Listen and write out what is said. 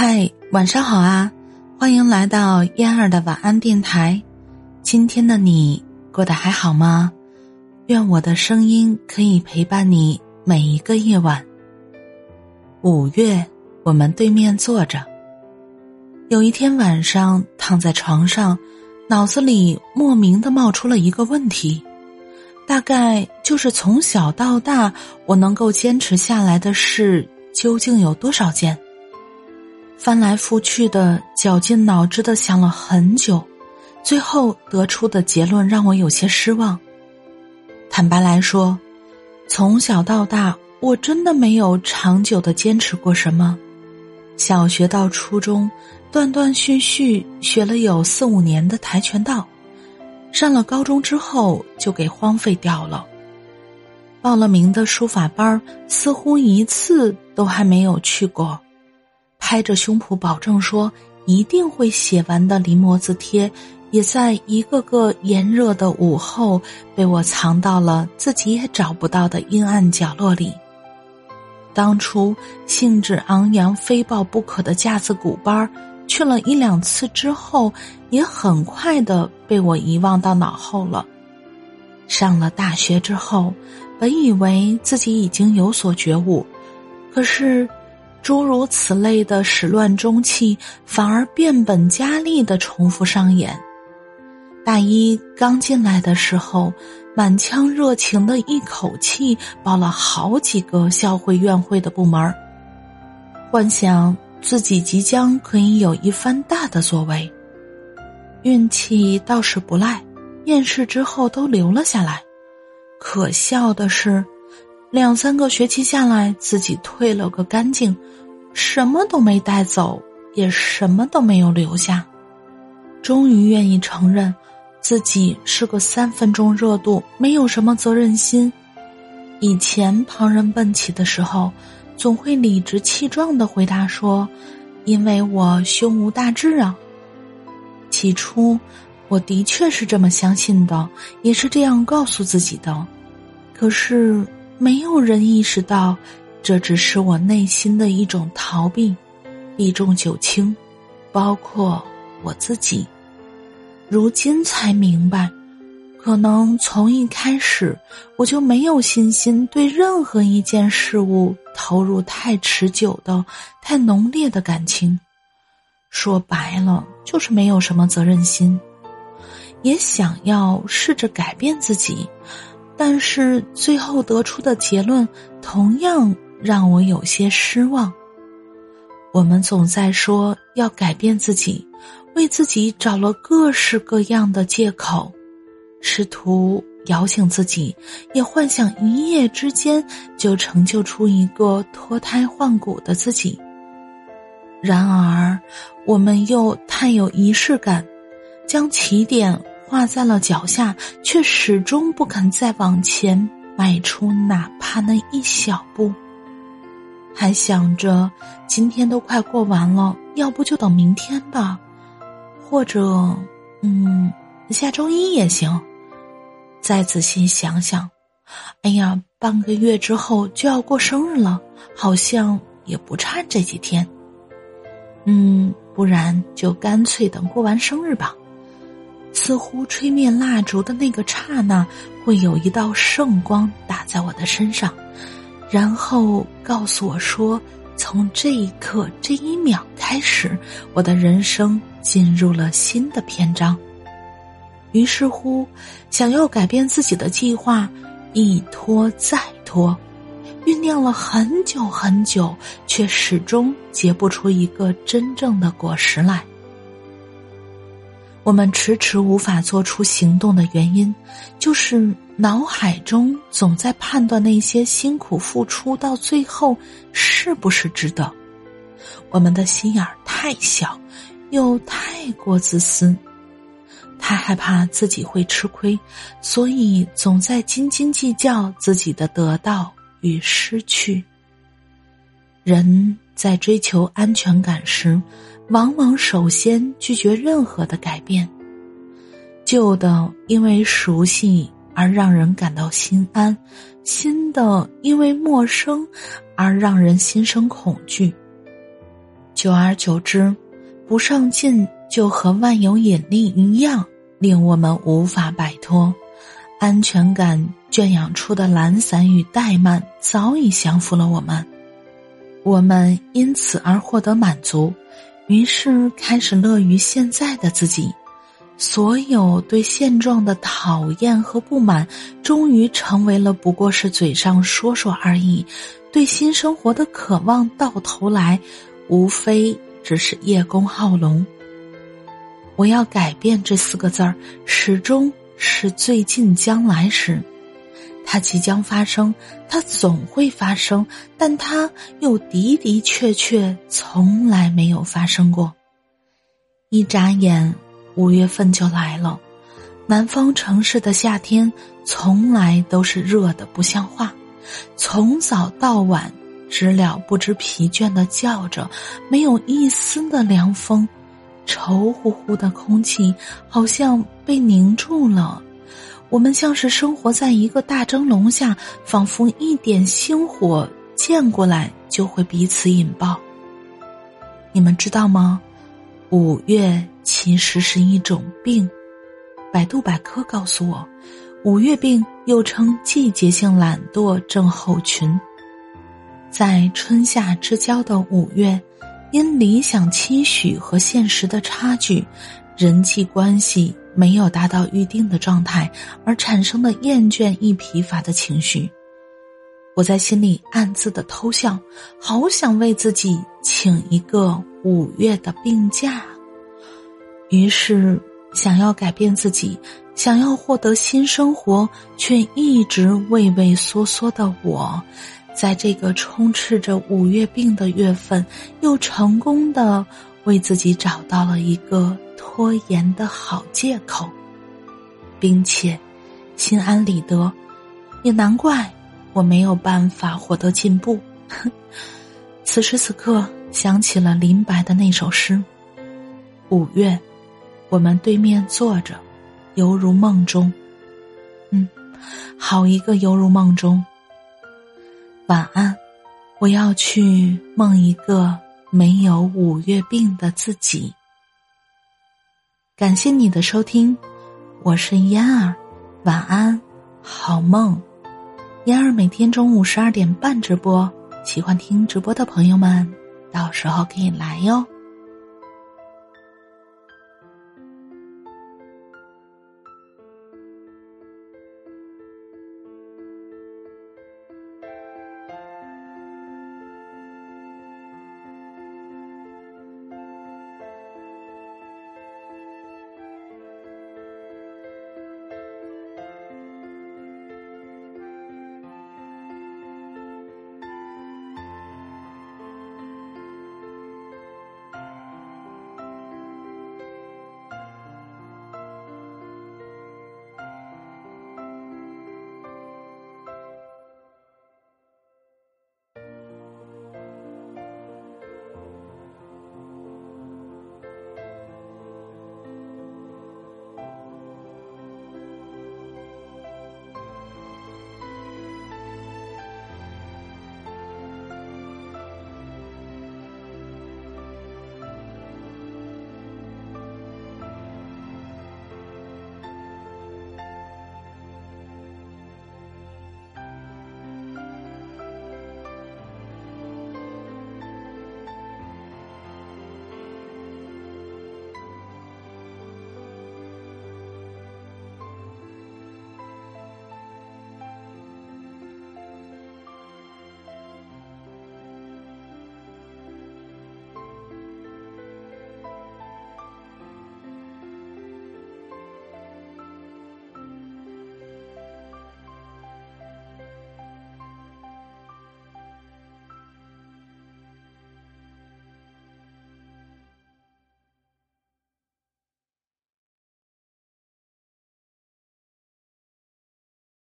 嗨，晚上好啊！欢迎来到嫣儿的晚安电台。今天的你过得还好吗？愿我的声音可以陪伴你每一个夜晚。五月，我们对面坐着。有一天晚上，躺在床上，脑子里莫名的冒出了一个问题，大概就是从小到大，我能够坚持下来的事究竟有多少件？翻来覆去的，绞尽脑汁的想了很久，最后得出的结论让我有些失望。坦白来说，从小到大，我真的没有长久的坚持过什么。小学到初中，断断续续学了有四五年的跆拳道，上了高中之后就给荒废掉了。报了名的书法班似乎一次都还没有去过。拍着胸脯保证说一定会写完的临摹字帖，也在一个个炎热的午后被我藏到了自己也找不到的阴暗角落里。当初兴致昂扬、非报不可的架子鼓班去了一两次之后，也很快的被我遗忘到脑后了。上了大学之后，本以为自己已经有所觉悟，可是。诸如此类的始乱终弃，反而变本加厉的重复上演。大一刚进来的时候，满腔热情的一口气报了好几个校会、院会的部门幻想自己即将可以有一番大的作为。运气倒是不赖，面试之后都留了下来。可笑的是。两三个学期下来，自己退了个干净，什么都没带走，也什么都没有留下。终于愿意承认，自己是个三分钟热度，没有什么责任心。以前旁人问起的时候，总会理直气壮的回答说：“因为我胸无大志啊。”起初，我的确是这么相信的，也是这样告诉自己的。可是。没有人意识到，这只是我内心的一种逃避，避重就轻，包括我自己。如今才明白，可能从一开始我就没有信心对任何一件事物投入太持久的、太浓烈的感情。说白了，就是没有什么责任心，也想要试着改变自己。但是最后得出的结论同样让我有些失望。我们总在说要改变自己，为自己找了各式各样的借口，试图摇醒自己，也幻想一夜之间就成就出一个脱胎换骨的自己。然而，我们又太有仪式感，将起点。画在了脚下，却始终不肯再往前迈出哪怕那一小步。还想着今天都快过完了，要不就等明天吧，或者，嗯，下周一也行。再仔细想想，哎呀，半个月之后就要过生日了，好像也不差这几天。嗯，不然就干脆等过完生日吧。似乎吹灭蜡烛的那个刹那，会有一道圣光打在我的身上，然后告诉我说：“从这一刻、这一秒开始，我的人生进入了新的篇章。”于是乎，想要改变自己的计划一拖再拖，酝酿了很久很久，却始终结不出一个真正的果实来。我们迟迟无法做出行动的原因，就是脑海中总在判断那些辛苦付出到最后是不是值得。我们的心眼儿太小，又太过自私，太害怕自己会吃亏，所以总在斤斤计较自己的得到与失去。人在追求安全感时。往往首先拒绝任何的改变，旧的因为熟悉而让人感到心安，新的因为陌生而让人心生恐惧。久而久之，不上进就和万有引力一样，令我们无法摆脱。安全感圈养出的懒散与怠慢早已降服了我们，我们因此而获得满足，于是开始乐于现在的自己。所有对现状的讨厌和不满，终于成为了不过是嘴上说说而已。对新生活的渴望，到头来，无非只是叶公好龙。我要改变这四个字儿，始终是最近将来时，它即将发生，它总会发生，但它又的的确确从来没有发生过。一眨眼。五月份就来了，南方城市的夏天从来都是热的不像话，从早到晚知了不知疲倦的叫着，没有一丝的凉风，稠乎乎的空气好像被凝住了，我们像是生活在一个大蒸笼下，仿佛一点星火溅过来就会彼此引爆。你们知道吗？五月其实是一种病，百度百科告诉我，五月病又称季节性懒惰症候群。在春夏之交的五月，因理想期许和现实的差距，人际关系没有达到预定的状态，而产生的厌倦易疲乏的情绪。我在心里暗自的偷笑，好想为自己请一个五月的病假。于是，想要改变自己，想要获得新生活，却一直畏畏缩缩的我，在这个充斥着五月病的月份，又成功的为自己找到了一个拖延的好借口，并且心安理得，也难怪。我没有办法获得进步。此时此刻，想起了林白的那首诗：“五月，我们对面坐着，犹如梦中。”嗯，好一个犹如梦中。晚安，我要去梦一个没有五月病的自己。感谢你的收听，我是嫣儿，晚安，好梦。嫣儿每天中午十二点半直播，喜欢听直播的朋友们，到时候可以来哟。